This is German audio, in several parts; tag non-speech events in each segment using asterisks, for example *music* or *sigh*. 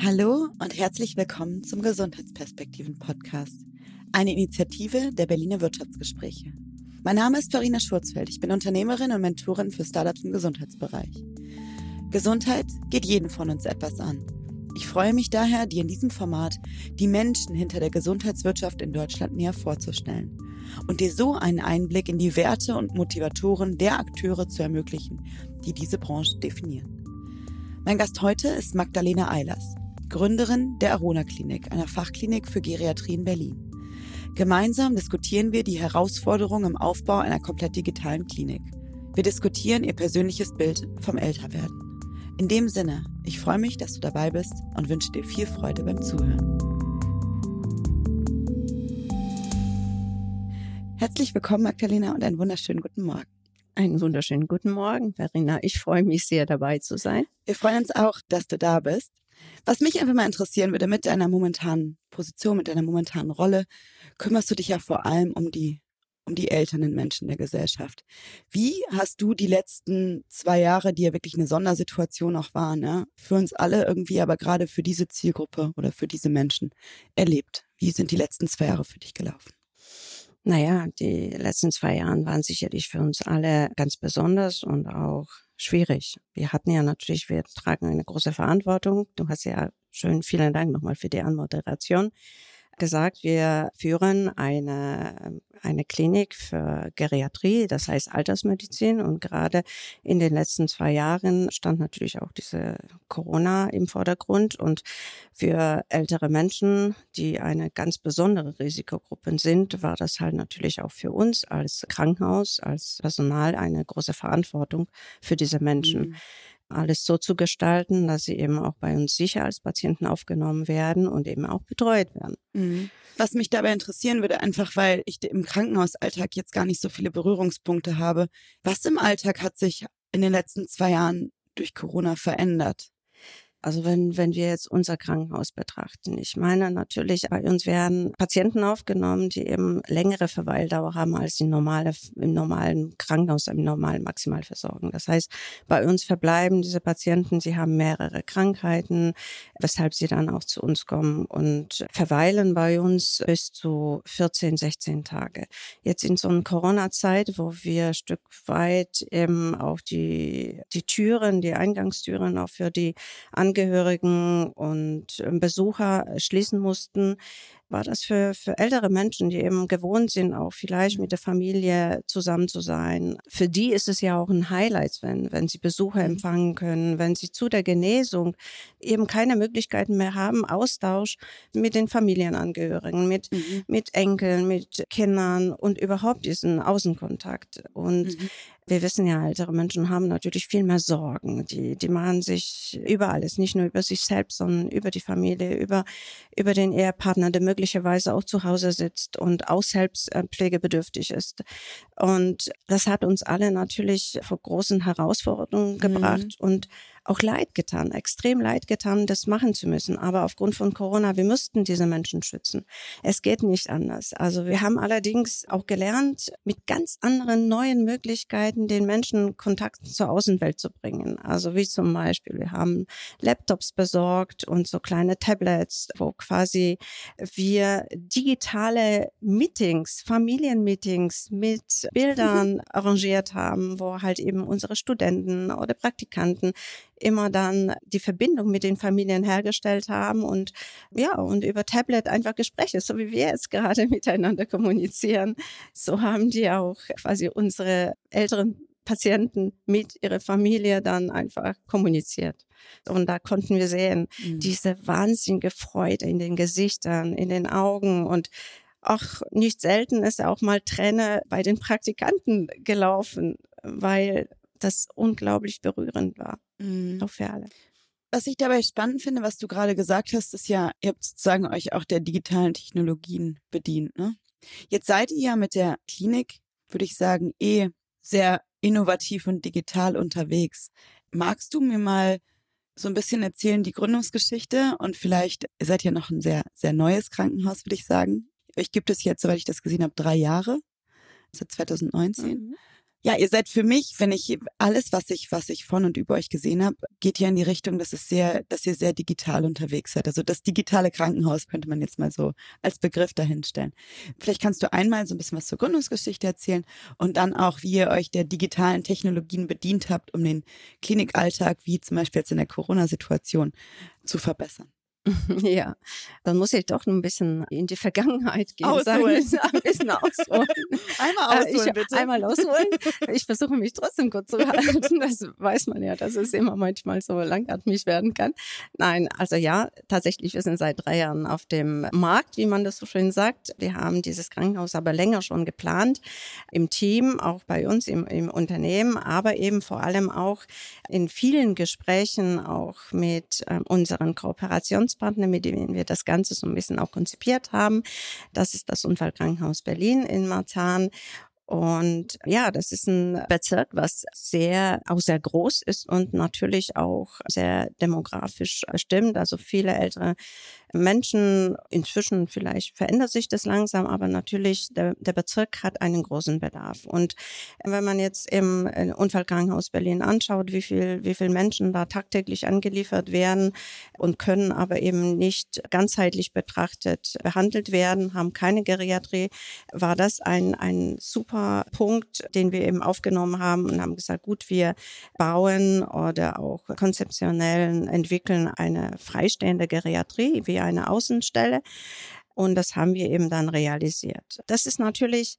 Hallo und herzlich willkommen zum Gesundheitsperspektiven Podcast, eine Initiative der Berliner Wirtschaftsgespräche. Mein Name ist Farina Schurzfeld. Ich bin Unternehmerin und Mentorin für Startups im Gesundheitsbereich. Gesundheit geht jeden von uns etwas an. Ich freue mich daher, dir in diesem Format die Menschen hinter der Gesundheitswirtschaft in Deutschland näher vorzustellen und dir so einen Einblick in die Werte und Motivatoren der Akteure zu ermöglichen, die diese Branche definieren. Mein Gast heute ist Magdalena Eilers, Gründerin der Arona Klinik, einer Fachklinik für Geriatrie in Berlin. Gemeinsam diskutieren wir die Herausforderungen im Aufbau einer komplett digitalen Klinik. Wir diskutieren ihr persönliches Bild vom Älterwerden. In dem Sinne, ich freue mich, dass du dabei bist und wünsche dir viel Freude beim Zuhören. Herzlich willkommen, Magdalena, und einen wunderschönen guten Morgen. Einen wunderschönen guten Morgen, Verena. Ich freue mich sehr, dabei zu sein. Wir freuen uns auch, dass du da bist. Was mich einfach mal interessieren würde, mit deiner momentanen Position, mit deiner momentanen Rolle, kümmerst du dich ja vor allem um die, um die älteren Menschen der Gesellschaft. Wie hast du die letzten zwei Jahre, die ja wirklich eine Sondersituation auch waren, ja, für uns alle irgendwie, aber gerade für diese Zielgruppe oder für diese Menschen erlebt? Wie sind die letzten zwei Jahre für dich gelaufen? Naja, die letzten zwei Jahre waren sicherlich für uns alle ganz besonders und auch schwierig. Wir hatten ja natürlich, wir tragen eine große Verantwortung. Du hast ja schön, vielen Dank nochmal für die Anmoderation gesagt, wir führen eine, eine Klinik für Geriatrie, das heißt Altersmedizin. Und gerade in den letzten zwei Jahren stand natürlich auch diese Corona im Vordergrund. Und für ältere Menschen, die eine ganz besondere Risikogruppe sind, war das halt natürlich auch für uns als Krankenhaus, als Personal eine große Verantwortung für diese Menschen. Mhm alles so zu gestalten, dass sie eben auch bei uns sicher als Patienten aufgenommen werden und eben auch betreut werden. Mhm. Was mich dabei interessieren würde, einfach weil ich im Krankenhausalltag jetzt gar nicht so viele Berührungspunkte habe. Was im Alltag hat sich in den letzten zwei Jahren durch Corona verändert? Also wenn, wenn wir jetzt unser Krankenhaus betrachten, ich meine natürlich, bei uns werden Patienten aufgenommen, die eben längere Verweildauer haben als die normale, im normalen Krankenhaus, im normalen Maximalversorgung. Das heißt, bei uns verbleiben diese Patienten, sie haben mehrere Krankheiten, weshalb sie dann auch zu uns kommen und verweilen bei uns bis zu 14, 16 Tage. Jetzt in so einer Corona-Zeit, wo wir Stück weit eben auch die, die Türen, die Eingangstüren auch für die Angehörigen und ähm, Besucher schließen mussten, war das für, für ältere Menschen, die eben gewohnt sind, auch vielleicht mit der Familie zusammen zu sein. Für die ist es ja auch ein Highlight, wenn, wenn sie Besucher mhm. empfangen können, wenn sie zu der Genesung eben keine Möglichkeiten mehr haben, Austausch mit den Familienangehörigen, mit, mhm. mit Enkeln, mit Kindern und überhaupt diesen Außenkontakt. Und mhm. Wir wissen ja, ältere Menschen haben natürlich viel mehr Sorgen. Die, die machen sich über alles, nicht nur über sich selbst, sondern über die Familie, über, über den Ehepartner, der möglicherweise auch zu Hause sitzt und auch selbst äh, pflegebedürftig ist. Und das hat uns alle natürlich vor großen Herausforderungen gebracht mhm. und auch leid getan, extrem leid getan, das machen zu müssen. Aber aufgrund von Corona, wir müssten diese Menschen schützen. Es geht nicht anders. Also wir haben allerdings auch gelernt, mit ganz anderen neuen Möglichkeiten den Menschen Kontakt zur Außenwelt zu bringen. Also wie zum Beispiel, wir haben Laptops besorgt und so kleine Tablets, wo quasi wir digitale Meetings, Familienmeetings mit Bildern *laughs* arrangiert haben, wo halt eben unsere Studenten oder Praktikanten immer dann die Verbindung mit den Familien hergestellt haben und ja, und über Tablet einfach Gespräche, so wie wir jetzt gerade *laughs* miteinander kommunizieren. So haben die auch quasi unsere älteren Patienten mit ihrer Familie dann einfach kommuniziert. Und da konnten wir sehen, mhm. diese wahnsinnige Freude in den Gesichtern, in den Augen und auch nicht selten ist auch mal Träne bei den Praktikanten gelaufen, weil das unglaublich berührend war. Mhm. Auch für alle. Was ich dabei spannend finde, was du gerade gesagt hast, ist ja, ihr habt sozusagen euch auch der digitalen Technologien bedient. Ne? Jetzt seid ihr ja mit der Klinik, würde ich sagen, eh sehr innovativ und digital unterwegs. Magst du mir mal so ein bisschen erzählen, die Gründungsgeschichte und vielleicht, ihr seid ja noch ein sehr, sehr neues Krankenhaus, würde ich sagen. Euch gibt es jetzt, soweit ich das gesehen habe, drei Jahre, seit 2019. Mhm. Ja, ihr seid für mich, wenn ich alles, was ich, was ich von und über euch gesehen habe, geht ja in die Richtung, dass es sehr, dass ihr sehr digital unterwegs seid. Also das digitale Krankenhaus könnte man jetzt mal so als Begriff dahinstellen. Vielleicht kannst du einmal so ein bisschen was zur Gründungsgeschichte erzählen und dann auch, wie ihr euch der digitalen Technologien bedient habt, um den Klinikalltag, wie zum Beispiel jetzt in der Corona-Situation, zu verbessern. *laughs* Ja, dann muss ich doch ein bisschen in die Vergangenheit gehen. Ausholen. Sagen, ein bisschen ausholen. *laughs* Einmal ausholen, ich, bitte. Einmal ausholen. Ich versuche mich trotzdem kurz zu *laughs* halten. Das weiß man ja, dass es immer manchmal so langatmig werden kann. Nein, also ja, tatsächlich, wir sind seit drei Jahren auf dem Markt, wie man das so schön sagt. Wir haben dieses Krankenhaus aber länger schon geplant. Im Team, auch bei uns im, im Unternehmen, aber eben vor allem auch in vielen Gesprächen auch mit äh, unseren Kooperations Kooperationspartner, mit denen wir das Ganze so ein bisschen auch konzipiert haben. Das ist das Unfallkrankenhaus Berlin in Marzahn. Und ja, das ist ein Bezirk, was sehr, auch sehr groß ist und natürlich auch sehr demografisch stimmt. Also viele ältere Menschen, inzwischen vielleicht verändert sich das langsam, aber natürlich der, der Bezirk hat einen großen Bedarf. Und wenn man jetzt im Unfallkrankenhaus Berlin anschaut, wie viel, wie viel Menschen da tagtäglich angeliefert werden und können aber eben nicht ganzheitlich betrachtet behandelt werden, haben keine Geriatrie, war das ein, ein super Punkt, den wir eben aufgenommen haben und haben gesagt, gut, wir bauen oder auch konzeptionell entwickeln eine freistehende Geriatrie. Wir eine Außenstelle. Und das haben wir eben dann realisiert. Das ist natürlich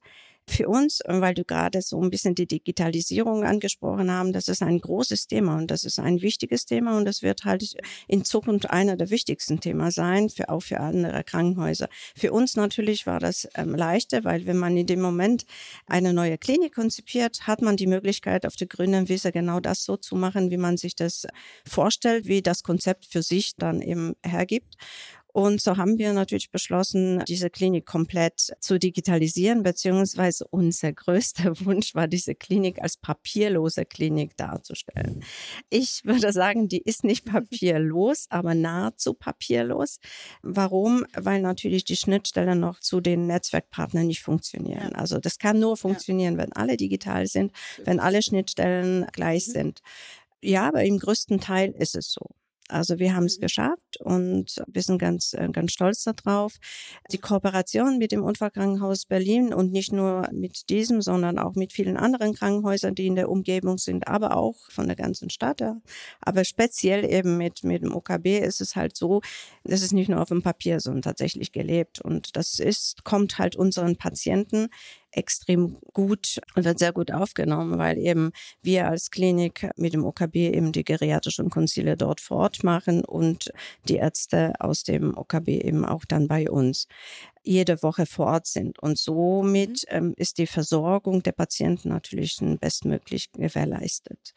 für uns, weil du gerade so ein bisschen die Digitalisierung angesprochen haben, das ist ein großes Thema und das ist ein wichtiges Thema und das wird halt in Zukunft einer der wichtigsten Themen sein, für, auch für andere Krankenhäuser. Für uns natürlich war das ähm, leichter, weil wenn man in dem Moment eine neue Klinik konzipiert, hat man die Möglichkeit, auf der grünen Wiese genau das so zu machen, wie man sich das vorstellt, wie das Konzept für sich dann eben hergibt. Und so haben wir natürlich beschlossen, diese Klinik komplett zu digitalisieren, beziehungsweise unser größter *laughs* Wunsch war, diese Klinik als papierlose Klinik darzustellen. Ich würde sagen, die ist nicht papierlos, *laughs* aber nahezu papierlos. Warum? Weil natürlich die Schnittstellen noch zu den Netzwerkpartnern nicht funktionieren. Also das kann nur funktionieren, wenn alle digital sind, wenn alle Schnittstellen gleich mhm. sind. Ja, aber im größten Teil ist es so. Also wir haben es mhm. geschafft und wir sind ganz, äh, ganz stolz darauf. Die Kooperation mit dem Unfallkrankenhaus Berlin und nicht nur mit diesem, sondern auch mit vielen anderen Krankenhäusern, die in der Umgebung sind, aber auch von der ganzen Stadt. Aber speziell eben mit, mit dem OKB ist es halt so, das ist nicht nur auf dem Papier, sondern tatsächlich gelebt. Und das ist, kommt halt unseren Patienten extrem gut und wird sehr gut aufgenommen, weil eben wir als Klinik mit dem OKB eben die geriatrischen Konzile dort vor Ort machen und die Ärzte aus dem OKB eben auch dann bei uns jede Woche vor Ort sind. Und somit mhm. ähm, ist die Versorgung der Patienten natürlich bestmöglich gewährleistet.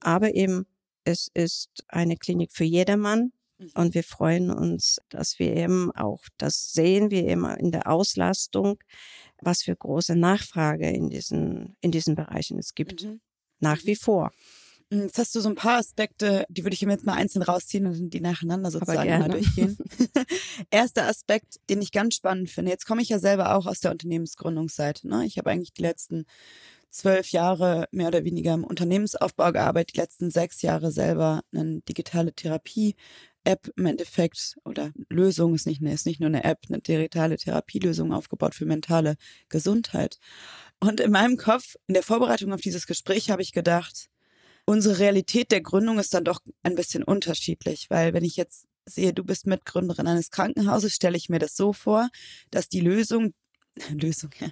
Aber eben, es ist eine Klinik für jedermann. Mhm. Und wir freuen uns, dass wir eben auch, das sehen wir immer in der Auslastung, was für große Nachfrage in diesen, in diesen Bereichen es gibt. Mhm. Nach wie vor. Hm, jetzt hast du so ein paar Aspekte, die würde ich jetzt mal einzeln rausziehen und die nacheinander sozusagen mal durchgehen. *laughs* Erster Aspekt, den ich ganz spannend finde. Jetzt komme ich ja selber auch aus der Unternehmensgründungsseite. Ne? Ich habe eigentlich die letzten zwölf Jahre mehr oder weniger im Unternehmensaufbau gearbeitet, die letzten sechs Jahre selber eine digitale Therapie App im Endeffekt oder Lösung ist nicht, ist nicht nur eine App, eine digitale Therapielösung aufgebaut für mentale Gesundheit. Und in meinem Kopf, in der Vorbereitung auf dieses Gespräch, habe ich gedacht, unsere Realität der Gründung ist dann doch ein bisschen unterschiedlich, weil wenn ich jetzt sehe, du bist Mitgründerin eines Krankenhauses, stelle ich mir das so vor, dass die Lösung, *laughs* Lösung, ja.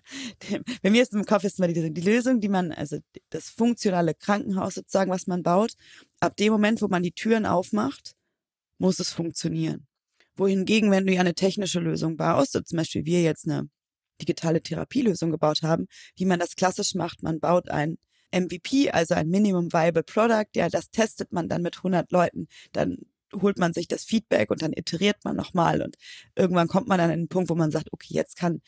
Bei mir ist im Kopf ist immer die die Lösung, die man, also das funktionale Krankenhaus sozusagen, was man baut, ab dem Moment, wo man die Türen aufmacht, muss es funktionieren. Wohingegen, wenn du ja eine technische Lösung baust, so zum Beispiel wir jetzt eine digitale Therapielösung gebaut haben, wie man das klassisch macht, man baut ein MVP, also ein Minimum Viable Product, ja, das testet man dann mit 100 Leuten, dann holt man sich das Feedback und dann iteriert man nochmal und irgendwann kommt man dann an den Punkt, wo man sagt, okay, jetzt kann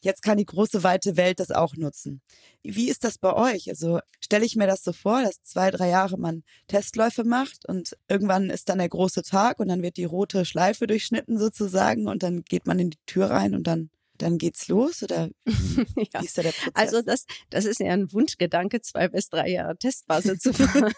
Jetzt kann die große weite Welt das auch nutzen. Wie ist das bei euch? Also stelle ich mir das so vor, dass zwei, drei Jahre man Testläufe macht und irgendwann ist dann der große Tag und dann wird die rote Schleife durchschnitten sozusagen und dann geht man in die Tür rein und dann dann geht's los oder wie *laughs* ja. ist da der Prozess? Also das, das ist ja ein Wunschgedanke, zwei bis drei Jahre Testphase zu *laughs* fahren.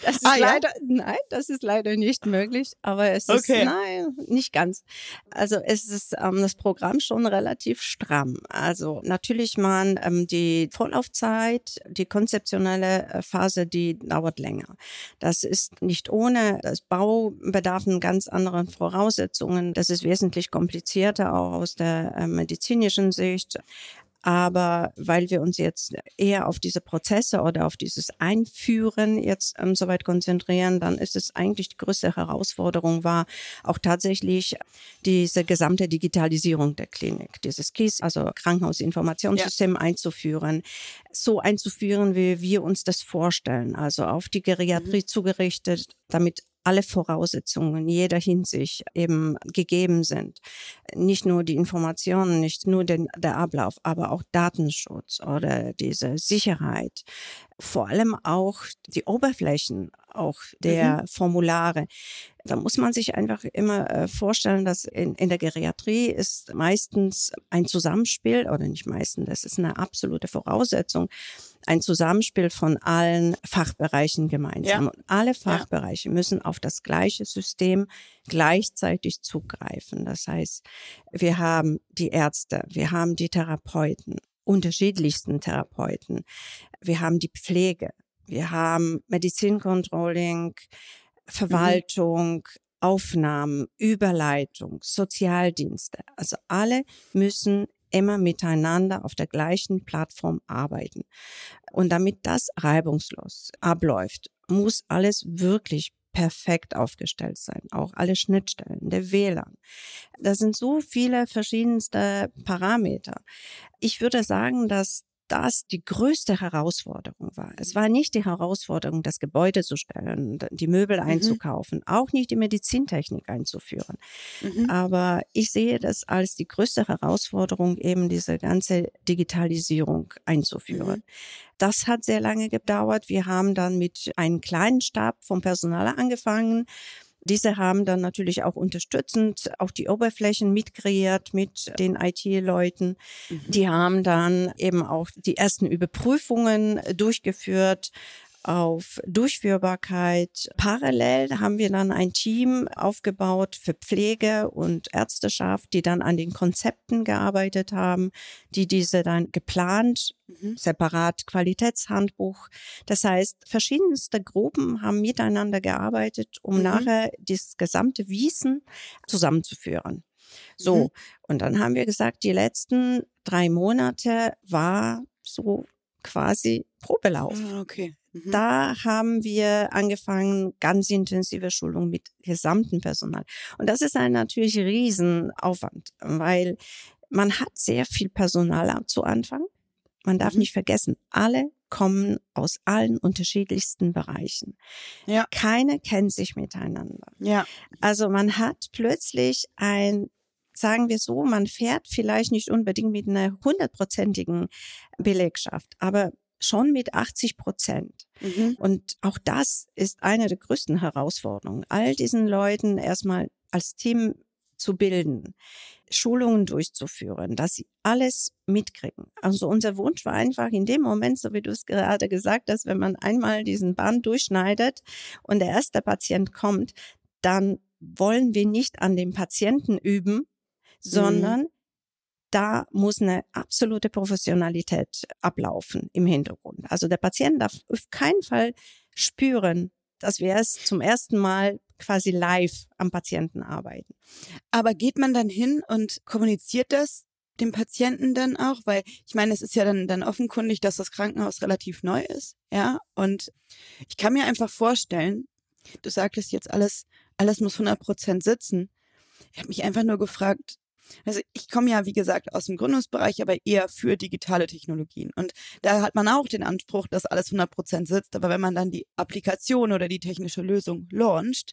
Das ist Ah, ja? leider, nein, das ist leider nicht möglich, aber es ist, Okay. nein, nicht ganz. Also es ist ähm, das Programm schon relativ stramm. Also natürlich man ähm, die Vorlaufzeit, die konzeptionelle äh, Phase, die dauert länger. Das ist nicht ohne. Das Bau bedarf einen ganz anderen Voraussetzungen. Das ist wesentlich komplizierter auch aus der äh, medizinischen Sicht. Aber weil wir uns jetzt eher auf diese Prozesse oder auf dieses Einführen jetzt ähm, soweit konzentrieren, dann ist es eigentlich die größte Herausforderung war auch tatsächlich diese gesamte Digitalisierung der Klinik, dieses KISS, also Krankenhausinformationssystem einzuführen, so einzuführen, wie wir uns das vorstellen, also auf die Geriatrie zugerichtet, damit alle Voraussetzungen in jeder Hinsicht eben gegeben sind. Nicht nur die Informationen, nicht nur den, der Ablauf, aber auch Datenschutz oder diese Sicherheit. Vor allem auch die Oberflächen, auch der Formulare. Da muss man sich einfach immer äh, vorstellen, dass in, in der Geriatrie ist meistens ein Zusammenspiel, oder nicht meistens, das ist eine absolute Voraussetzung, ein Zusammenspiel von allen Fachbereichen gemeinsam. Ja. Und alle Fachbereiche müssen auf das gleiche System gleichzeitig zugreifen. Das heißt, wir haben die Ärzte, wir haben die Therapeuten, unterschiedlichsten Therapeuten, wir haben die Pflege, wir haben Medizincontrolling, Verwaltung, Aufnahmen, Überleitung, Sozialdienste. Also alle müssen immer miteinander auf der gleichen Plattform arbeiten. Und damit das reibungslos abläuft, muss alles wirklich perfekt aufgestellt sein. Auch alle Schnittstellen, der WLAN. Da sind so viele verschiedenste Parameter. Ich würde sagen, dass das die größte Herausforderung war. Es war nicht die Herausforderung, das Gebäude zu stellen, die Möbel einzukaufen, auch nicht die Medizintechnik einzuführen. Mhm. Aber ich sehe das als die größte Herausforderung, eben diese ganze Digitalisierung einzuführen. Das hat sehr lange gedauert. Wir haben dann mit einem kleinen Stab vom Personal angefangen. Diese haben dann natürlich auch unterstützend auch die Oberflächen mitkreiert mit den IT-Leuten. Die haben dann eben auch die ersten Überprüfungen durchgeführt auf Durchführbarkeit. Parallel haben wir dann ein Team aufgebaut für Pflege und Ärzteschaft, die dann an den Konzepten gearbeitet haben, die diese dann geplant, Mhm. separat Qualitätshandbuch. Das heißt, verschiedenste Gruppen haben miteinander gearbeitet, um Mhm. nachher das gesamte Wissen zusammenzuführen. So, Mhm. und dann haben wir gesagt, die letzten drei Monate war so quasi Probelauf. Ah, okay. Mhm. Da haben wir angefangen, ganz intensive Schulung mit gesamtem Personal. Und das ist ein natürlich Riesenaufwand, weil man hat sehr viel Personal zu Anfang. Man darf Mhm. nicht vergessen, alle kommen aus allen unterschiedlichsten Bereichen. Ja. Keine kennt sich miteinander. Ja. Also man hat plötzlich ein, sagen wir so, man fährt vielleicht nicht unbedingt mit einer hundertprozentigen Belegschaft, aber schon mit 80 Prozent. Mhm. Und auch das ist eine der größten Herausforderungen, all diesen Leuten erstmal als Team zu bilden, Schulungen durchzuführen, dass sie alles mitkriegen. Also unser Wunsch war einfach in dem Moment, so wie du es gerade gesagt hast, wenn man einmal diesen Band durchschneidet und der erste Patient kommt, dann wollen wir nicht an dem Patienten üben, sondern da muss eine absolute Professionalität ablaufen im Hintergrund. Also der Patient darf auf keinen Fall spüren, dass wir es zum ersten Mal quasi live am Patienten arbeiten. Aber geht man dann hin und kommuniziert das dem Patienten dann auch? Weil ich meine, es ist ja dann, dann offenkundig, dass das Krankenhaus relativ neu ist. Ja. Und ich kann mir einfach vorstellen, du sagtest jetzt alles, alles muss 100 Prozent sitzen. Ich habe mich einfach nur gefragt, also ich komme ja, wie gesagt, aus dem Gründungsbereich, aber eher für digitale Technologien. Und da hat man auch den Anspruch, dass alles 100 Prozent sitzt. Aber wenn man dann die Applikation oder die technische Lösung launcht,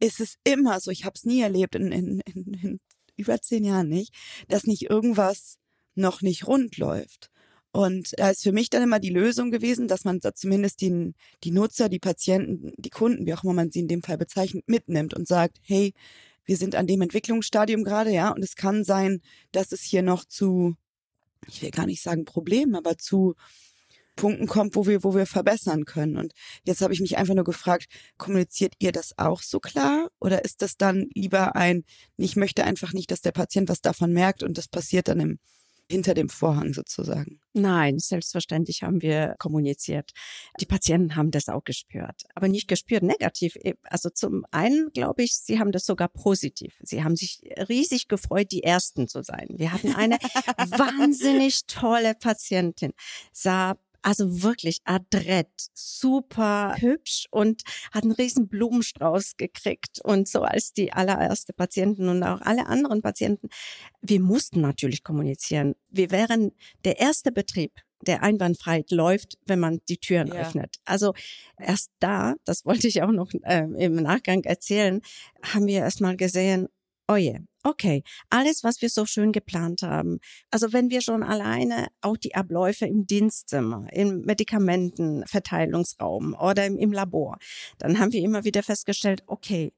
ist es immer so, ich habe es nie erlebt, in, in, in, in über zehn Jahren nicht, dass nicht irgendwas noch nicht rund läuft. Und da ist für mich dann immer die Lösung gewesen, dass man da zumindest den, die Nutzer, die Patienten, die Kunden, wie auch immer man sie in dem Fall bezeichnet, mitnimmt und sagt, hey, wir sind an dem Entwicklungsstadium gerade, ja, und es kann sein, dass es hier noch zu, ich will gar nicht sagen Problemen, aber zu Punkten kommt, wo wir, wo wir verbessern können. Und jetzt habe ich mich einfach nur gefragt, kommuniziert ihr das auch so klar? Oder ist das dann lieber ein, ich möchte einfach nicht, dass der Patient was davon merkt und das passiert dann im, hinter dem Vorhang sozusagen? Nein, selbstverständlich haben wir kommuniziert. Die Patienten haben das auch gespürt, aber nicht gespürt negativ. Also zum einen glaube ich, sie haben das sogar positiv. Sie haben sich riesig gefreut, die Ersten zu sein. Wir hatten eine *laughs* wahnsinnig tolle Patientin, sah also wirklich adrett, super hübsch und hat einen riesen Blumenstrauß gekriegt. Und so als die allererste Patienten und auch alle anderen Patienten, wir mussten natürlich kommunizieren. Wir wären der erste Betrieb, der einwandfrei läuft, wenn man die Türen ja. öffnet. Also erst da, das wollte ich auch noch äh, im Nachgang erzählen, haben wir erst mal gesehen, oh je, Okay, alles, was wir so schön geplant haben. Also wenn wir schon alleine auch die Abläufe im Dienstzimmer, im Medikamentenverteilungsraum oder im, im Labor, dann haben wir immer wieder festgestellt, okay,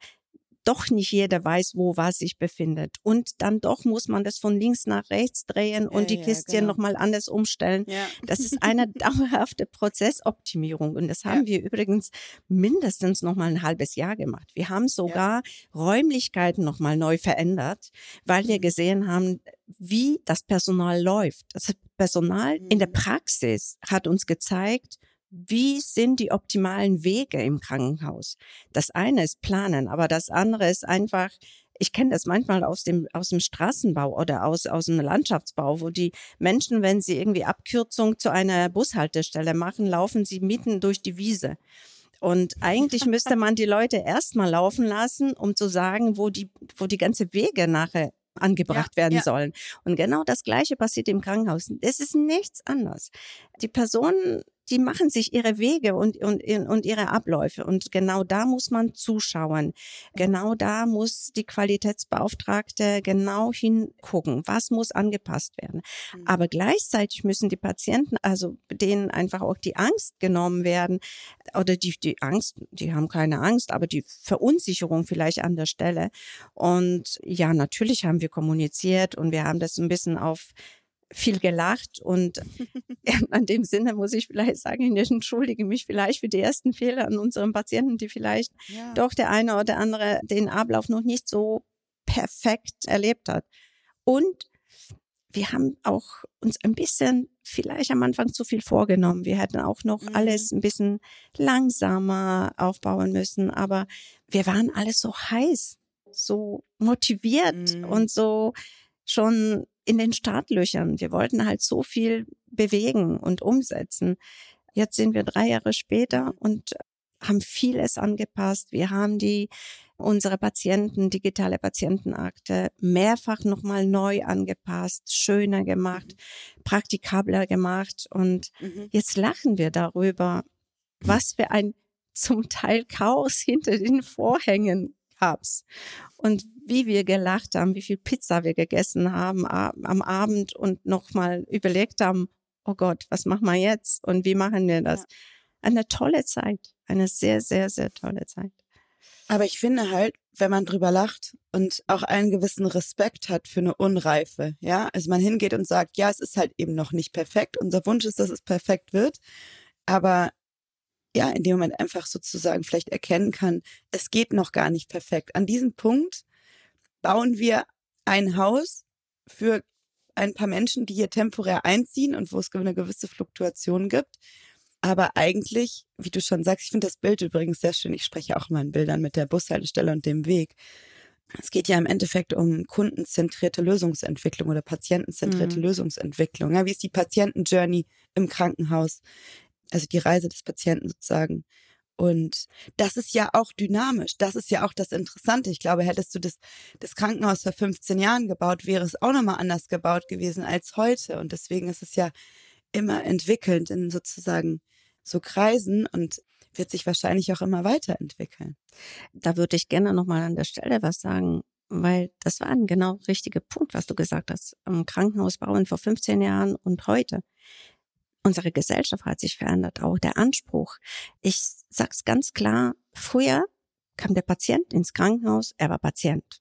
doch nicht jeder weiß, wo was sich befindet. Und dann doch muss man das von links nach rechts drehen und ja, die Kistchen ja, genau. nochmal anders umstellen. Ja. Das ist eine *laughs* dauerhafte Prozessoptimierung. Und das haben wir übrigens mindestens nochmal ein halbes Jahr gemacht. Wir haben sogar Räumlichkeiten nochmal neu verändert, weil wir mhm. gesehen haben, wie das Personal läuft. Das Personal in der mhm. Praxis hat uns gezeigt, wie sind die optimalen Wege im Krankenhaus? Das eine ist planen, aber das andere ist einfach, ich kenne das manchmal aus dem, aus dem Straßenbau oder aus, aus dem Landschaftsbau, wo die Menschen, wenn sie irgendwie Abkürzung zu einer Bushaltestelle machen, laufen sie mitten durch die Wiese. Und eigentlich müsste man die Leute erstmal laufen lassen, um zu sagen, wo die, wo die ganze Wege nachher angebracht ja, werden ja. sollen. Und genau das Gleiche passiert im Krankenhaus. Es ist nichts anderes. Die Personen die machen sich ihre Wege und, und, und ihre Abläufe. Und genau da muss man zuschauen. Genau da muss die Qualitätsbeauftragte genau hingucken. Was muss angepasst werden? Mhm. Aber gleichzeitig müssen die Patienten, also denen einfach auch die Angst genommen werden oder die, die Angst, die haben keine Angst, aber die Verunsicherung vielleicht an der Stelle. Und ja, natürlich haben wir kommuniziert und wir haben das ein bisschen auf viel gelacht und *laughs* *laughs* an dem Sinne muss ich vielleicht sagen, ich entschuldige mich vielleicht für die ersten Fehler an unseren Patienten, die vielleicht ja. doch der eine oder andere den Ablauf noch nicht so perfekt erlebt hat. Und wir haben auch uns ein bisschen vielleicht am Anfang zu viel vorgenommen. Wir hätten auch noch mhm. alles ein bisschen langsamer aufbauen müssen, aber wir waren alles so heiß, so motiviert mhm. und so schon in den Startlöchern. Wir wollten halt so viel bewegen und umsetzen. Jetzt sind wir drei Jahre später und haben vieles angepasst. Wir haben die unsere Patienten, digitale Patientenakte mehrfach nochmal neu angepasst, schöner gemacht, praktikabler gemacht. Und mhm. jetzt lachen wir darüber, was für ein zum Teil Chaos hinter den Vorhängen gab's. Und wie wir gelacht haben, wie viel Pizza wir gegessen haben am Abend und nochmal überlegt haben, oh Gott, was machen wir jetzt und wie machen wir das? Ja. Eine tolle Zeit, eine sehr, sehr, sehr tolle Zeit. Aber ich finde halt, wenn man drüber lacht und auch einen gewissen Respekt hat für eine Unreife, ja, also man hingeht und sagt, ja, es ist halt eben noch nicht perfekt. Unser Wunsch ist, dass es perfekt wird. Aber ja, in dem Moment einfach sozusagen vielleicht erkennen kann, es geht noch gar nicht perfekt. An diesem Punkt bauen wir ein Haus für ein paar Menschen, die hier temporär einziehen und wo es eine gewisse Fluktuation gibt. Aber eigentlich, wie du schon sagst, ich finde das Bild übrigens sehr schön. Ich spreche auch immer in Bildern mit der Bushaltestelle und dem Weg. Es geht ja im Endeffekt um kundenzentrierte Lösungsentwicklung oder patientenzentrierte mhm. Lösungsentwicklung. Ja, wie ist die Patientenjourney im Krankenhaus? Also die Reise des Patienten sozusagen. Und das ist ja auch dynamisch. Das ist ja auch das Interessante. Ich glaube, hättest du das, das Krankenhaus vor 15 Jahren gebaut, wäre es auch nochmal anders gebaut gewesen als heute. Und deswegen ist es ja immer entwickelnd in sozusagen so Kreisen und wird sich wahrscheinlich auch immer weiterentwickeln. Da würde ich gerne nochmal an der Stelle was sagen, weil das war ein genau richtiger Punkt, was du gesagt hast. Am Krankenhaus bauen vor 15 Jahren und heute unsere Gesellschaft hat sich verändert, auch der Anspruch. Ich sag's ganz klar, früher kam der Patient ins Krankenhaus, er war Patient.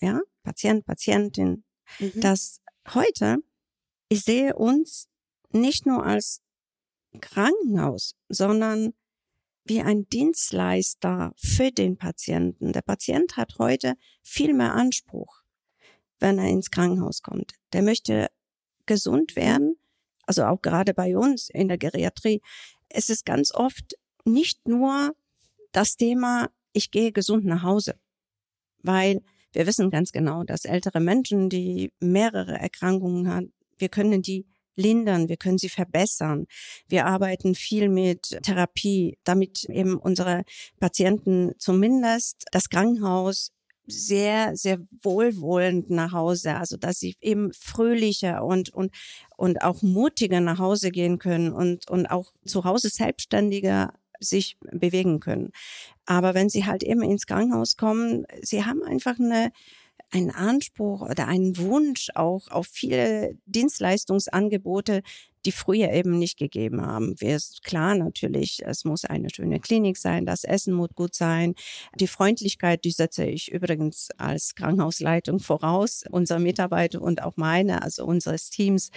ja, Patient, Patientin, mhm. dass heute, ich sehe uns nicht nur als Krankenhaus, sondern wie ein Dienstleister für den Patienten. Der Patient hat heute viel mehr Anspruch, wenn er ins Krankenhaus kommt. Der möchte gesund werden, also auch gerade bei uns in der Geriatrie. Es ist ganz oft nicht nur das Thema, ich gehe gesund nach Hause, weil wir wissen ganz genau, dass ältere Menschen, die mehrere Erkrankungen haben, wir können die lindern, wir können sie verbessern. Wir arbeiten viel mit Therapie, damit eben unsere Patienten zumindest das Krankenhaus sehr, sehr wohlwollend nach Hause, also dass sie eben fröhlicher und, und, und auch mutiger nach Hause gehen können und, und auch zu Hause selbstständiger sich bewegen können. Aber wenn sie halt eben ins Krankenhaus kommen, sie haben einfach eine, einen Anspruch oder einen Wunsch auch auf viele Dienstleistungsangebote, die früher eben nicht gegeben haben. Wir ist klar natürlich, es muss eine schöne Klinik sein, das Essen muss gut sein. Die Freundlichkeit, die setze ich übrigens als Krankenhausleitung voraus, unserer Mitarbeiter und auch meine, also unseres Teams.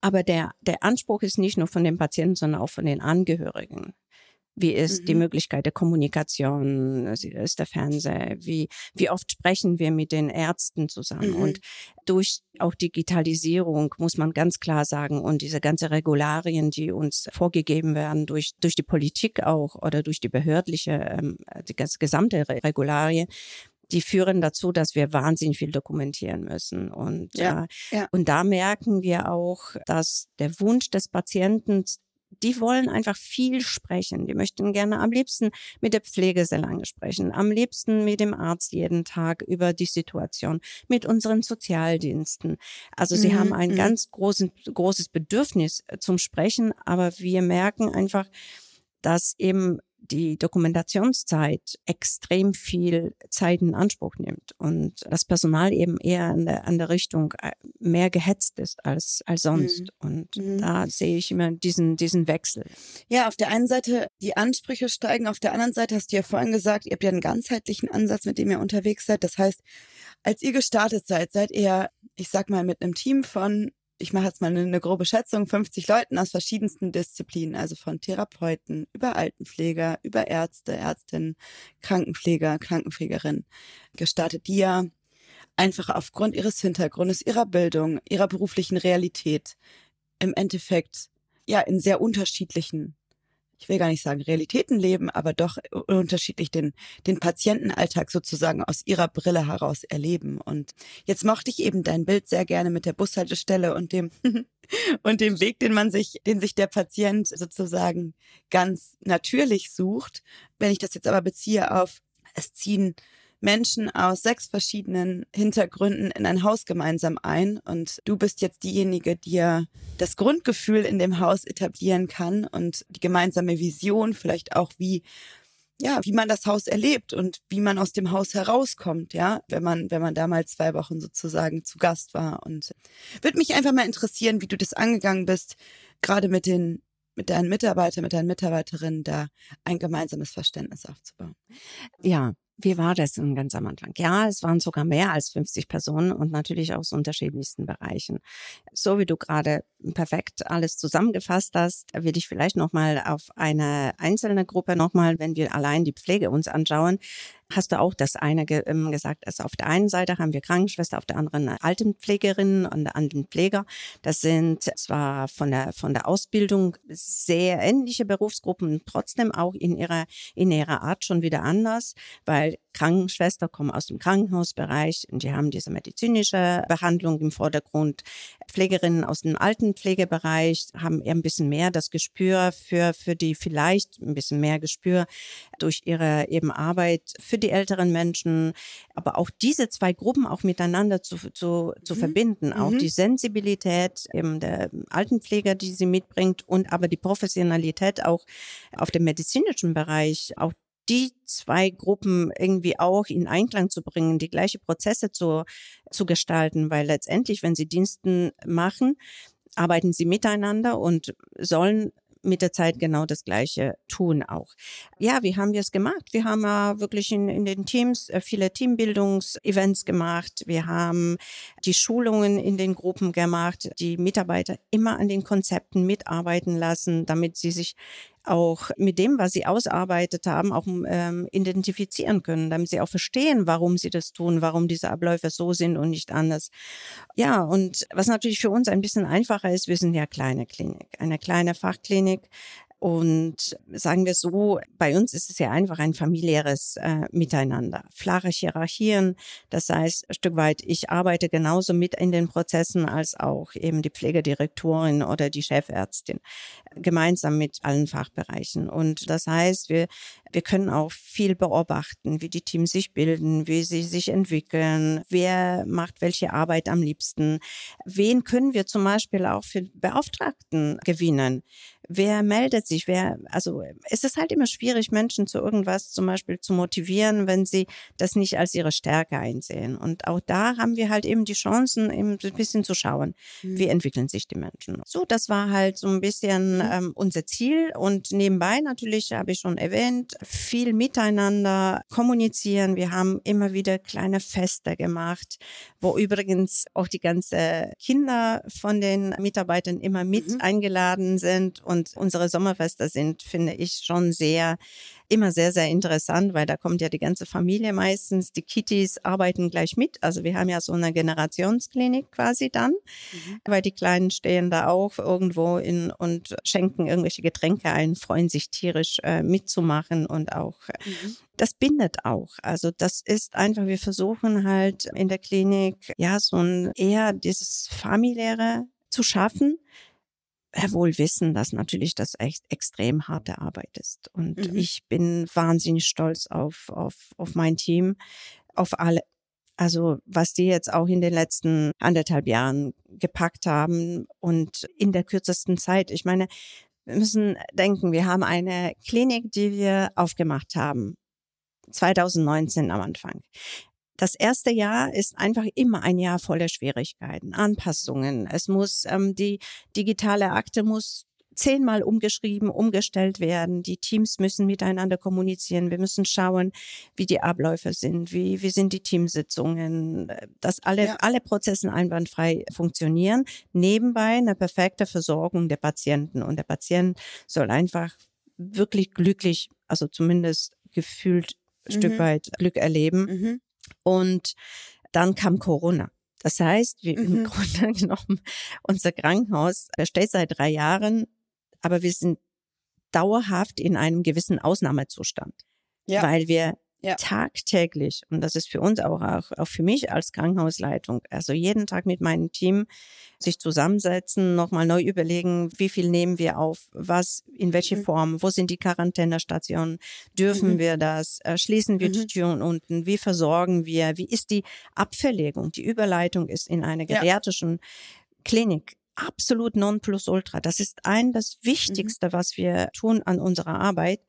Aber der, der Anspruch ist nicht nur von den Patienten, sondern auch von den Angehörigen. Wie ist mhm. die Möglichkeit der Kommunikation? Ist der Fernseher? Wie, wie oft sprechen wir mit den Ärzten zusammen? Mhm. Und durch auch Digitalisierung muss man ganz klar sagen und diese ganze Regularien, die uns vorgegeben werden durch, durch die Politik auch oder durch die behördliche, ähm, die ganze gesamte Regularie, die führen dazu, dass wir wahnsinnig viel dokumentieren müssen. Und, ja, äh, ja. und da merken wir auch, dass der Wunsch des Patienten die wollen einfach viel sprechen. Die möchten gerne am liebsten mit der Pflege sehr lange sprechen, am liebsten mit dem Arzt jeden Tag über die Situation, mit unseren Sozialdiensten. Also sie mhm. haben ein mhm. ganz großen, großes Bedürfnis zum Sprechen, aber wir merken einfach, dass eben die Dokumentationszeit extrem viel Zeit in Anspruch nimmt und das Personal eben eher an der, an der Richtung äh, mehr gehetzt ist als, als sonst. Mhm. Und mhm. da sehe ich immer diesen, diesen Wechsel. Ja, auf der einen Seite die Ansprüche steigen, auf der anderen Seite hast du ja vorhin gesagt, ihr habt ja einen ganzheitlichen Ansatz, mit dem ihr unterwegs seid. Das heißt, als ihr gestartet seid, seid ihr, ich sag mal, mit einem Team von ich mache jetzt mal eine, eine, grobe Schätzung, 50 Leuten aus verschiedensten Disziplinen, also von Therapeuten über Altenpfleger, über Ärzte, Ärztinnen, Krankenpfleger, Krankenpflegerinnen gestartet, die ja einfach aufgrund ihres Hintergrundes, ihrer Bildung, ihrer beruflichen Realität im Endeffekt ja in sehr unterschiedlichen ich will gar nicht sagen Realitäten leben, aber doch unterschiedlich den, den Patientenalltag sozusagen aus ihrer Brille heraus erleben. Und jetzt mochte ich eben dein Bild sehr gerne mit der Bushaltestelle und dem, *laughs* und dem Weg, den man sich, den sich der Patient sozusagen ganz natürlich sucht. Wenn ich das jetzt aber beziehe auf, es ziehen Menschen aus sechs verschiedenen Hintergründen in ein Haus gemeinsam ein und du bist jetzt diejenige, die ja das Grundgefühl in dem Haus etablieren kann und die gemeinsame Vision, vielleicht auch wie ja, wie man das Haus erlebt und wie man aus dem Haus herauskommt, ja, wenn man, wenn man da mal zwei Wochen sozusagen zu Gast war. Und würde mich einfach mal interessieren, wie du das angegangen bist, gerade mit den, mit deinen Mitarbeitern, mit deinen Mitarbeiterinnen da ein gemeinsames Verständnis aufzubauen. Ja, wie war das denn ganz am Anfang? Ja, es waren sogar mehr als 50 Personen und natürlich aus unterschiedlichsten Bereichen. So wie du gerade perfekt alles zusammengefasst hast, will ich vielleicht nochmal auf eine einzelne Gruppe nochmal, wenn wir allein die Pflege uns anschauen, hast du auch das eine ge ähm, gesagt. Also auf der einen Seite haben wir Krankenschwester, auf der anderen Altenpflegerinnen und Altenpfleger. Das sind zwar von der, von der Ausbildung sehr ähnliche Berufsgruppen, trotzdem auch in ihrer, in ihrer Art schon wieder anders, weil Krankenschwester kommen aus dem Krankenhausbereich und die haben diese medizinische Behandlung im Vordergrund. Pflegerinnen aus dem Altenpflegebereich haben eher ein bisschen mehr das Gespür für, für die vielleicht ein bisschen mehr Gespür durch ihre eben Arbeit für die älteren Menschen. Aber auch diese zwei Gruppen auch miteinander zu, zu, zu mhm. verbinden, auch mhm. die Sensibilität eben der Altenpfleger, die sie mitbringt und aber die Professionalität auch auf dem medizinischen Bereich, auch die zwei Gruppen irgendwie auch in Einklang zu bringen, die gleiche Prozesse zu, zu gestalten, weil letztendlich, wenn sie Diensten machen, arbeiten sie miteinander und sollen mit der Zeit genau das Gleiche tun auch. Ja, wie haben wir es gemacht? Wir haben ja wirklich in, in den Teams äh, viele Teambildungsevents gemacht. Wir haben die Schulungen in den Gruppen gemacht, die Mitarbeiter immer an den Konzepten mitarbeiten lassen, damit sie sich auch mit dem, was sie ausarbeitet haben, auch ähm, identifizieren können, damit sie auch verstehen, warum sie das tun, warum diese Abläufe so sind und nicht anders. Ja, und was natürlich für uns ein bisschen einfacher ist, wir sind ja kleine Klinik, eine kleine Fachklinik. Und sagen wir so, bei uns ist es ja einfach ein familiäres äh, Miteinander. Flache Hierarchien, das heißt, ein Stück weit, ich arbeite genauso mit in den Prozessen als auch eben die Pflegedirektorin oder die Chefärztin, gemeinsam mit allen Fachbereichen. Und das heißt, wir, wir können auch viel beobachten, wie die Teams sich bilden, wie sie sich entwickeln, wer macht welche Arbeit am liebsten, wen können wir zum Beispiel auch für Beauftragten gewinnen wer meldet sich, wer, also es ist halt immer schwierig, Menschen zu irgendwas zum Beispiel zu motivieren, wenn sie das nicht als ihre Stärke einsehen. Und auch da haben wir halt eben die Chancen, eben ein bisschen zu schauen, mhm. wie entwickeln sich die Menschen. So, das war halt so ein bisschen mhm. ähm, unser Ziel. Und nebenbei natürlich, habe ich schon erwähnt, viel miteinander kommunizieren. Wir haben immer wieder kleine Feste gemacht, wo übrigens auch die ganze Kinder von den Mitarbeitern immer mit mhm. eingeladen sind und und unsere Sommerfeste sind, finde ich, schon sehr, immer sehr, sehr interessant, weil da kommt ja die ganze Familie meistens. Die Kitties arbeiten gleich mit. Also wir haben ja so eine Generationsklinik quasi dann, mhm. weil die Kleinen stehen da auch irgendwo in und schenken irgendwelche Getränke ein, freuen sich tierisch äh, mitzumachen und auch mhm das bindet auch. Also das ist einfach, wir versuchen halt in der Klinik ja so ein eher dieses familiäre zu schaffen, wohl wissen, dass natürlich das echt extrem harte Arbeit ist. Und mhm. ich bin wahnsinnig stolz auf, auf, auf mein Team, auf alle. Also was die jetzt auch in den letzten anderthalb Jahren gepackt haben und in der kürzesten Zeit. Ich meine, wir müssen denken, wir haben eine Klinik, die wir aufgemacht haben. 2019 am Anfang. Das erste Jahr ist einfach immer ein Jahr voller Schwierigkeiten, Anpassungen. Es muss ähm, die digitale Akte muss zehnmal umgeschrieben, umgestellt werden. Die Teams müssen miteinander kommunizieren. Wir müssen schauen, wie die Abläufe sind, wie, wie sind die Teamsitzungen, dass alle, ja. alle Prozesse einwandfrei funktionieren. Nebenbei eine perfekte Versorgung der Patienten. Und der Patient soll einfach wirklich glücklich, also zumindest gefühlt ein mhm. Stück weit Glück erleben. Mhm. Und dann kam Corona. Das heißt, wir mhm. im Grunde *laughs* genommen, unser Krankenhaus besteht seit drei Jahren, aber wir sind dauerhaft in einem gewissen Ausnahmezustand, ja. weil wir ja. tagtäglich, und das ist für uns auch, auch, auch für mich als Krankenhausleitung, also jeden Tag mit meinem Team sich zusammensetzen, nochmal neu überlegen, wie viel nehmen wir auf, was, in welche mhm. Form, wo sind die Quarantänestationen, dürfen mhm. wir das, äh, schließen wir mhm. die Türen unten, wie versorgen wir, wie ist die Abverlegung, die Überleitung ist in eine geriatrischen ja. Klinik absolut non plus ultra. Das ist ein das mhm. Wichtigste, was wir tun an unserer Arbeit.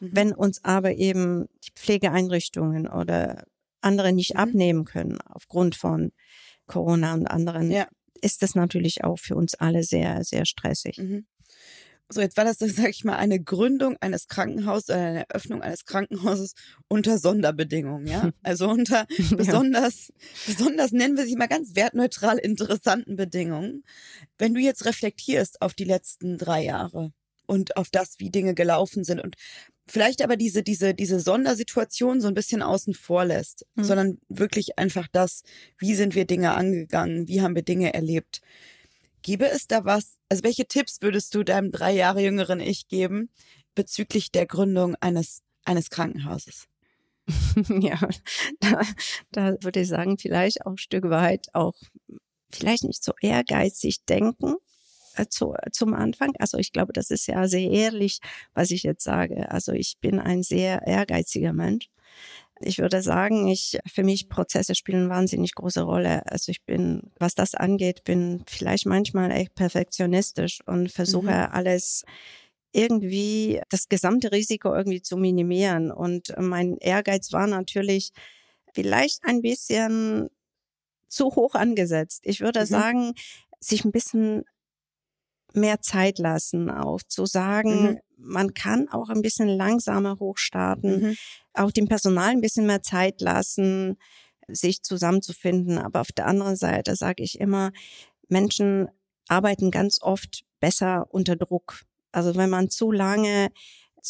Mhm. Wenn uns aber eben die Pflegeeinrichtungen oder andere nicht mhm. abnehmen können aufgrund von Corona und anderen, ja. ist das natürlich auch für uns alle sehr, sehr stressig. Mhm. So, jetzt war das, *laughs* sag ich mal, eine Gründung eines Krankenhauses oder eine Eröffnung eines Krankenhauses unter Sonderbedingungen, ja? *laughs* Also unter besonders, ja. besonders nennen wir sie mal ganz wertneutral interessanten Bedingungen. Wenn du jetzt reflektierst auf die letzten drei Jahre und auf das, wie Dinge gelaufen sind und vielleicht aber diese, diese, diese Sondersituation so ein bisschen außen vor lässt, mhm. sondern wirklich einfach das, wie sind wir Dinge angegangen, wie haben wir Dinge erlebt. Gäbe es da was, also welche Tipps würdest du deinem drei Jahre jüngeren Ich geben bezüglich der Gründung eines, eines Krankenhauses? *laughs* ja, da, da würde ich sagen, vielleicht auch ein Stück weit auch, vielleicht nicht so ehrgeizig denken, zu, zum Anfang. Also ich glaube, das ist ja sehr ehrlich, was ich jetzt sage. Also ich bin ein sehr ehrgeiziger Mensch. Ich würde sagen, ich, für mich Prozesse spielen wahnsinnig große Rolle. Also ich bin, was das angeht, bin vielleicht manchmal echt perfektionistisch und versuche mhm. alles irgendwie, das gesamte Risiko irgendwie zu minimieren. Und mein Ehrgeiz war natürlich vielleicht ein bisschen zu hoch angesetzt. Ich würde mhm. sagen, sich ein bisschen mehr Zeit lassen, auch zu sagen, mhm. man kann auch ein bisschen langsamer hochstarten, mhm. auch dem Personal ein bisschen mehr Zeit lassen, sich zusammenzufinden. Aber auf der anderen Seite sage ich immer, Menschen arbeiten ganz oft besser unter Druck. Also wenn man zu lange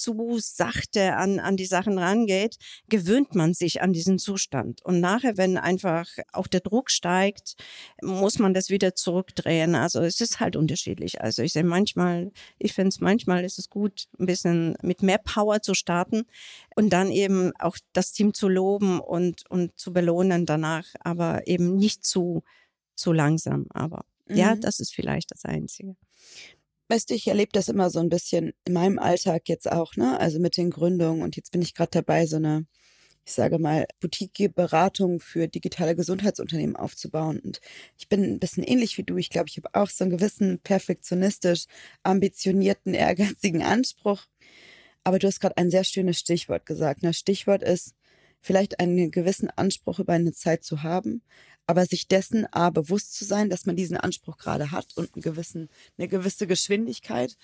zu sachte an, an die Sachen rangeht, gewöhnt man sich an diesen Zustand. Und nachher, wenn einfach auch der Druck steigt, muss man das wieder zurückdrehen. Also es ist halt unterschiedlich. Also ich sehe manchmal, ich finde es manchmal ist es gut, ein bisschen mit mehr Power zu starten und dann eben auch das Team zu loben und, und zu belohnen danach, aber eben nicht zu, zu langsam. Aber mhm. ja, das ist vielleicht das Einzige. Weißt du, ich erlebe das immer so ein bisschen in meinem Alltag jetzt auch, ne? Also mit den Gründungen und jetzt bin ich gerade dabei, so eine, ich sage mal, Boutique-Beratung für digitale Gesundheitsunternehmen aufzubauen. Und ich bin ein bisschen ähnlich wie du. Ich glaube, ich habe auch so einen gewissen perfektionistisch ambitionierten, ehrgeizigen Anspruch. Aber du hast gerade ein sehr schönes Stichwort gesagt. Das ne? Stichwort ist, vielleicht einen gewissen Anspruch über eine Zeit zu haben, aber sich dessen A bewusst zu sein, dass man diesen Anspruch gerade hat und einen gewissen, eine gewisse Geschwindigkeit.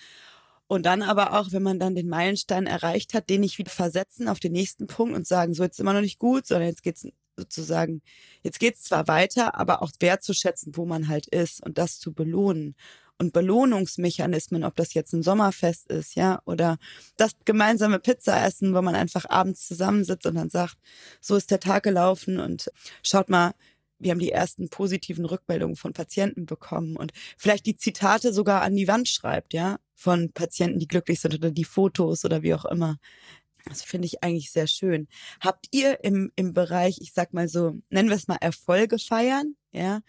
Und dann aber auch, wenn man dann den Meilenstein erreicht hat, den nicht wieder versetzen auf den nächsten Punkt und sagen, so jetzt immer noch nicht gut, sondern jetzt geht's sozusagen, jetzt geht's zwar weiter, aber auch wertzuschätzen, wo man halt ist und das zu belohnen und Belohnungsmechanismen, ob das jetzt ein Sommerfest ist, ja, oder das gemeinsame Pizzaessen, wo man einfach abends zusammensitzt und dann sagt, so ist der Tag gelaufen und schaut mal, wir haben die ersten positiven Rückmeldungen von Patienten bekommen und vielleicht die Zitate sogar an die Wand schreibt, ja, von Patienten, die glücklich sind oder die Fotos oder wie auch immer. Das finde ich eigentlich sehr schön. Habt ihr im, im Bereich, ich sag mal so, nennen wir es mal Erfolge feiern, ja?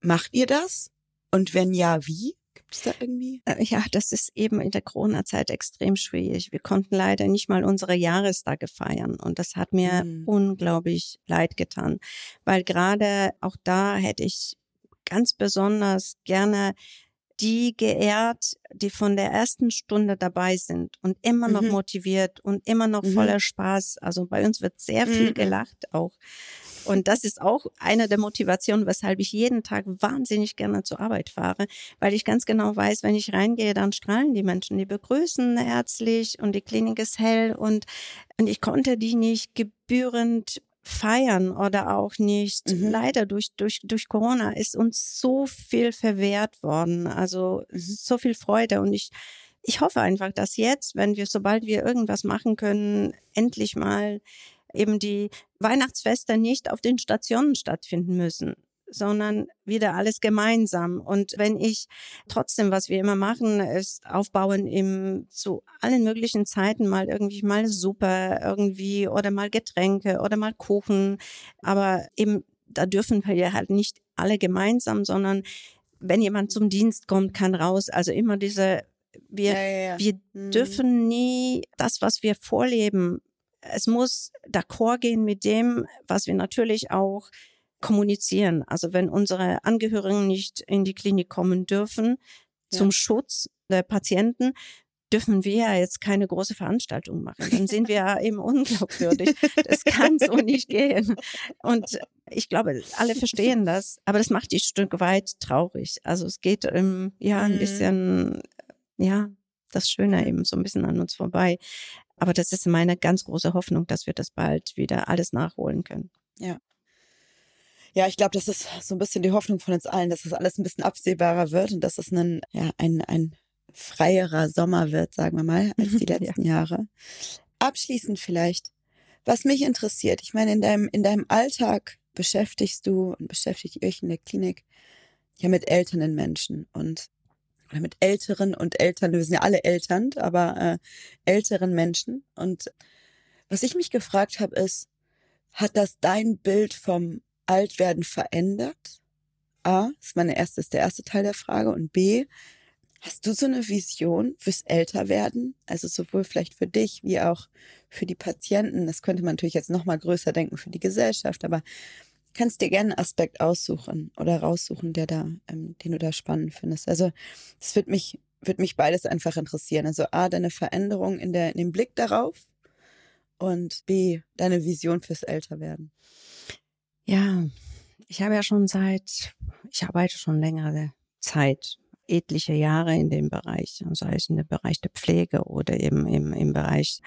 Macht ihr das? Und wenn ja, wie? Gibt es da irgendwie? Äh, ja, das ist eben in der Corona-Zeit extrem schwierig. Wir konnten leider nicht mal unsere Jahrestage feiern und das hat mir mhm. unglaublich leid getan, weil gerade auch da hätte ich ganz besonders gerne die geehrt, die von der ersten Stunde dabei sind und immer noch mhm. motiviert und immer noch mhm. voller Spaß. Also bei uns wird sehr viel mhm. gelacht auch. Und das ist auch eine der Motivationen, weshalb ich jeden Tag wahnsinnig gerne zur Arbeit fahre, weil ich ganz genau weiß, wenn ich reingehe, dann strahlen die Menschen, die begrüßen herzlich und die Klinik ist hell und, und ich konnte die nicht gebührend feiern oder auch nicht. Mhm. Leider durch, durch, durch Corona ist uns so viel verwehrt worden. Also mhm. so viel Freude. Und ich, ich hoffe einfach, dass jetzt, wenn wir, sobald wir irgendwas machen können, endlich mal eben die Weihnachtsfeste nicht auf den Stationen stattfinden müssen sondern wieder alles gemeinsam. Und wenn ich trotzdem, was wir immer machen, ist aufbauen im zu allen möglichen Zeiten mal irgendwie mal Suppe irgendwie oder mal Getränke oder mal Kuchen. Aber eben, da dürfen wir ja halt nicht alle gemeinsam, sondern wenn jemand zum Dienst kommt, kann raus. Also immer diese, wir, ja, ja, ja. wir mhm. dürfen nie das, was wir vorleben, es muss d'accord gehen mit dem, was wir natürlich auch kommunizieren. Also wenn unsere Angehörigen nicht in die Klinik kommen dürfen ja. zum Schutz der Patienten, dürfen wir ja jetzt keine große Veranstaltung machen. Dann sind wir ja eben unglaubwürdig. Das kann so nicht gehen. Und ich glaube, alle verstehen das, aber das macht die Stück weit traurig. Also es geht ähm, ja ein mhm. bisschen, ja, das Schöne eben so ein bisschen an uns vorbei. Aber das ist meine ganz große Hoffnung, dass wir das bald wieder alles nachholen können. Ja. Ja, ich glaube, das ist so ein bisschen die Hoffnung von uns allen, dass das alles ein bisschen absehbarer wird und dass es ein, ja, ein, ein freierer Sommer wird, sagen wir mal, als die *laughs* letzten ja. Jahre. Abschließend vielleicht, was mich interessiert, ich meine, in deinem, in deinem Alltag beschäftigst du und beschäftigt ihr euch in der Klinik ja mit älteren Menschen und oder mit älteren und Eltern, wir sind ja alle Eltern, aber äh, älteren Menschen. Und was ich mich gefragt habe, ist, hat das dein Bild vom Altwerden verändert? A, ist meine erste, ist der erste Teil der Frage. Und B, hast du so eine Vision fürs Älterwerden? Also sowohl vielleicht für dich wie auch für die Patienten. Das könnte man natürlich jetzt noch mal größer denken für die Gesellschaft, aber kannst dir gerne einen Aspekt aussuchen oder raussuchen, der da, ähm, den du da spannend findest. Also das wird mich, wird mich beides einfach interessieren. Also A, deine Veränderung in, der, in dem Blick darauf und B, deine Vision fürs Älterwerden. Ja, ich habe ja schon seit, ich arbeite schon längere Zeit etliche Jahre in dem Bereich, sei es in dem Bereich der Pflege oder eben im, im Bereich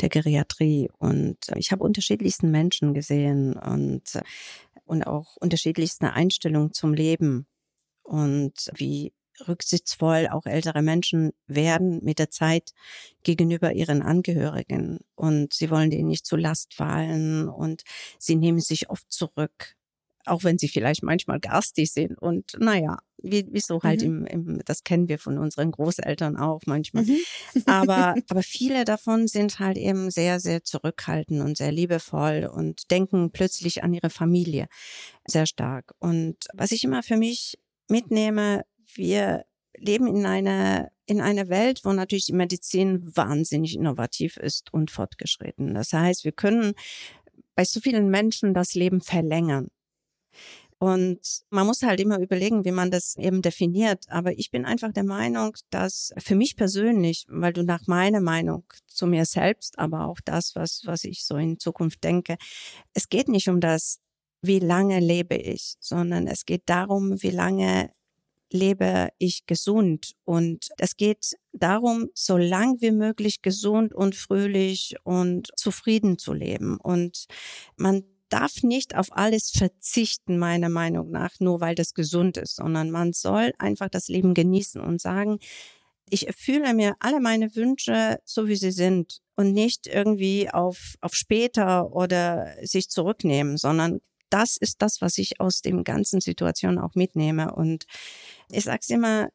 der Geriatrie. Und ich habe unterschiedlichsten Menschen gesehen und, und auch unterschiedlichste Einstellungen zum Leben und wie rücksichtsvoll auch ältere Menschen werden mit der Zeit gegenüber ihren Angehörigen. Und sie wollen denen nicht zu Last fallen und sie nehmen sich oft zurück auch wenn sie vielleicht manchmal garstig sind und naja, wie, wie so halt mhm. im, im, das kennen wir von unseren Großeltern auch manchmal. Mhm. aber, *laughs* aber viele davon sind halt eben sehr, sehr zurückhaltend und sehr liebevoll und denken plötzlich an ihre Familie sehr stark. Und was ich immer für mich mitnehme, wir leben in einer in einer Welt, wo natürlich die Medizin wahnsinnig innovativ ist und fortgeschritten. Das heißt, wir können bei so vielen Menschen das Leben verlängern. Und man muss halt immer überlegen, wie man das eben definiert. Aber ich bin einfach der Meinung, dass für mich persönlich, weil du nach meiner Meinung zu mir selbst, aber auch das, was, was ich so in Zukunft denke, es geht nicht um das, wie lange lebe ich, sondern es geht darum, wie lange lebe ich gesund. Und es geht darum, so lang wie möglich gesund und fröhlich und zufrieden zu leben. Und man darf nicht auf alles verzichten, meiner Meinung nach, nur weil das gesund ist, sondern man soll einfach das Leben genießen und sagen, ich erfülle mir alle meine Wünsche so, wie sie sind und nicht irgendwie auf, auf später oder sich zurücknehmen, sondern das ist das, was ich aus dem ganzen Situation auch mitnehme. Und ich sag's immer,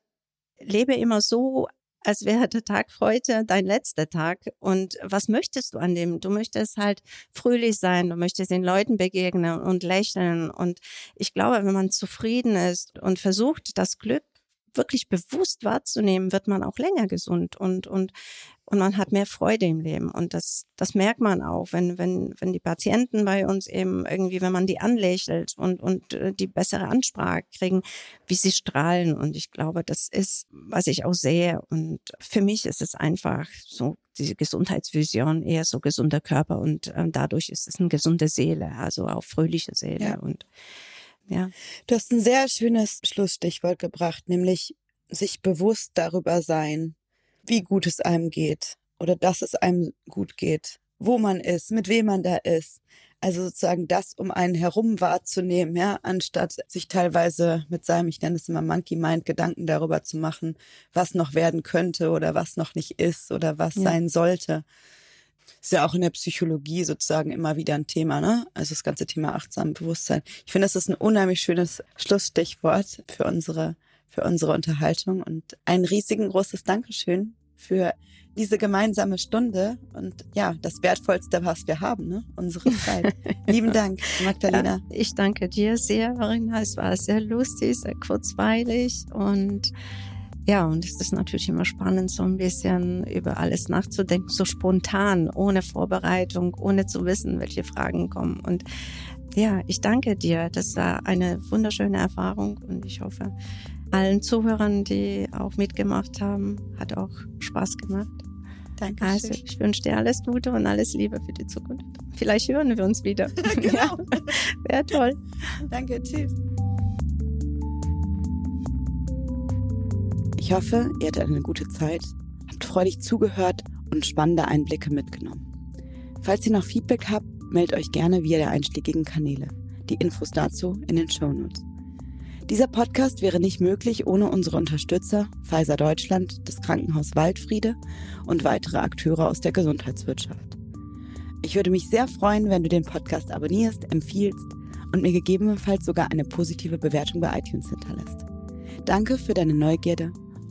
lebe immer so, als wäre der Tag heute dein letzter Tag. Und was möchtest du an dem? Du möchtest halt fröhlich sein, du möchtest den Leuten begegnen und lächeln. Und ich glaube, wenn man zufrieden ist und versucht, das Glück wirklich bewusst wahrzunehmen, wird man auch länger gesund und, und, und man hat mehr Freude im Leben. Und das, das merkt man auch, wenn, wenn, wenn die Patienten bei uns eben irgendwie, wenn man die anlächelt und, und äh, die bessere Ansprache kriegen, wie sie strahlen. Und ich glaube, das ist, was ich auch sehe. Und für mich ist es einfach so diese Gesundheitsvision eher so gesunder Körper und äh, dadurch ist es eine gesunde Seele, also auch fröhliche Seele ja. und ja. Du hast ein sehr schönes Schlussstichwort gebracht, nämlich sich bewusst darüber sein, wie gut es einem geht oder dass es einem gut geht, wo man ist, mit wem man da ist. Also sozusagen das um einen herum wahrzunehmen, ja, anstatt sich teilweise mit seinem, ich nenne es immer Monkey Mind, Gedanken darüber zu machen, was noch werden könnte oder was noch nicht ist oder was ja. sein sollte. Ist ja auch in der Psychologie sozusagen immer wieder ein Thema, ne? Also das ganze Thema achtsam Bewusstsein. Ich finde, das ist ein unheimlich schönes Schlussstichwort für unsere, für unsere Unterhaltung und ein riesigen großes Dankeschön für diese gemeinsame Stunde und ja, das Wertvollste, was wir haben, ne? unsere Zeit. *laughs* Lieben Dank, Magdalena. Ja, ich danke dir sehr, Verena. Es war sehr lustig, sehr kurzweilig und ja, und es ist natürlich immer spannend, so ein bisschen über alles nachzudenken, so spontan, ohne Vorbereitung, ohne zu wissen, welche Fragen kommen. Und ja, ich danke dir. Das war eine wunderschöne Erfahrung und ich hoffe, allen Zuhörern, die auch mitgemacht haben, hat auch Spaß gemacht. Danke. Also ich wünsche dir alles Gute und alles Liebe für die Zukunft. Vielleicht hören wir uns wieder. *laughs* genau. *laughs* Ja, Wäre toll. Danke, tschüss. Ich hoffe, ihr hattet eine gute Zeit, habt freudig zugehört und spannende Einblicke mitgenommen. Falls ihr noch Feedback habt, meldet euch gerne via der einschlägigen Kanäle. Die Infos dazu in den Shownotes. Dieser Podcast wäre nicht möglich ohne unsere Unterstützer Pfizer Deutschland, das Krankenhaus Waldfriede und weitere Akteure aus der Gesundheitswirtschaft. Ich würde mich sehr freuen, wenn du den Podcast abonnierst, empfiehlst und mir gegebenenfalls sogar eine positive Bewertung bei iTunes hinterlässt. Danke für deine Neugierde